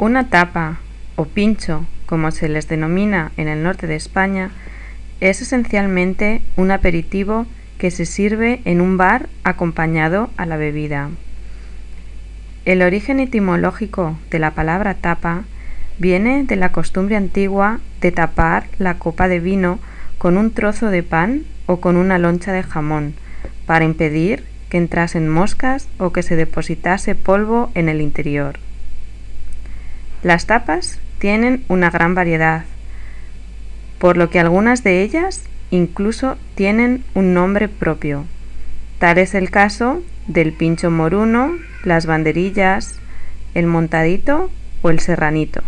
Una tapa o pincho, como se les denomina en el norte de España, es esencialmente un aperitivo que se sirve en un bar acompañado a la bebida. El origen etimológico de la palabra tapa viene de la costumbre antigua de tapar la copa de vino con un trozo de pan o con una loncha de jamón, para impedir que entrasen moscas o que se depositase polvo en el interior. Las tapas tienen una gran variedad, por lo que algunas de ellas incluso tienen un nombre propio. Tal es el caso del pincho moruno, las banderillas, el montadito o el serranito.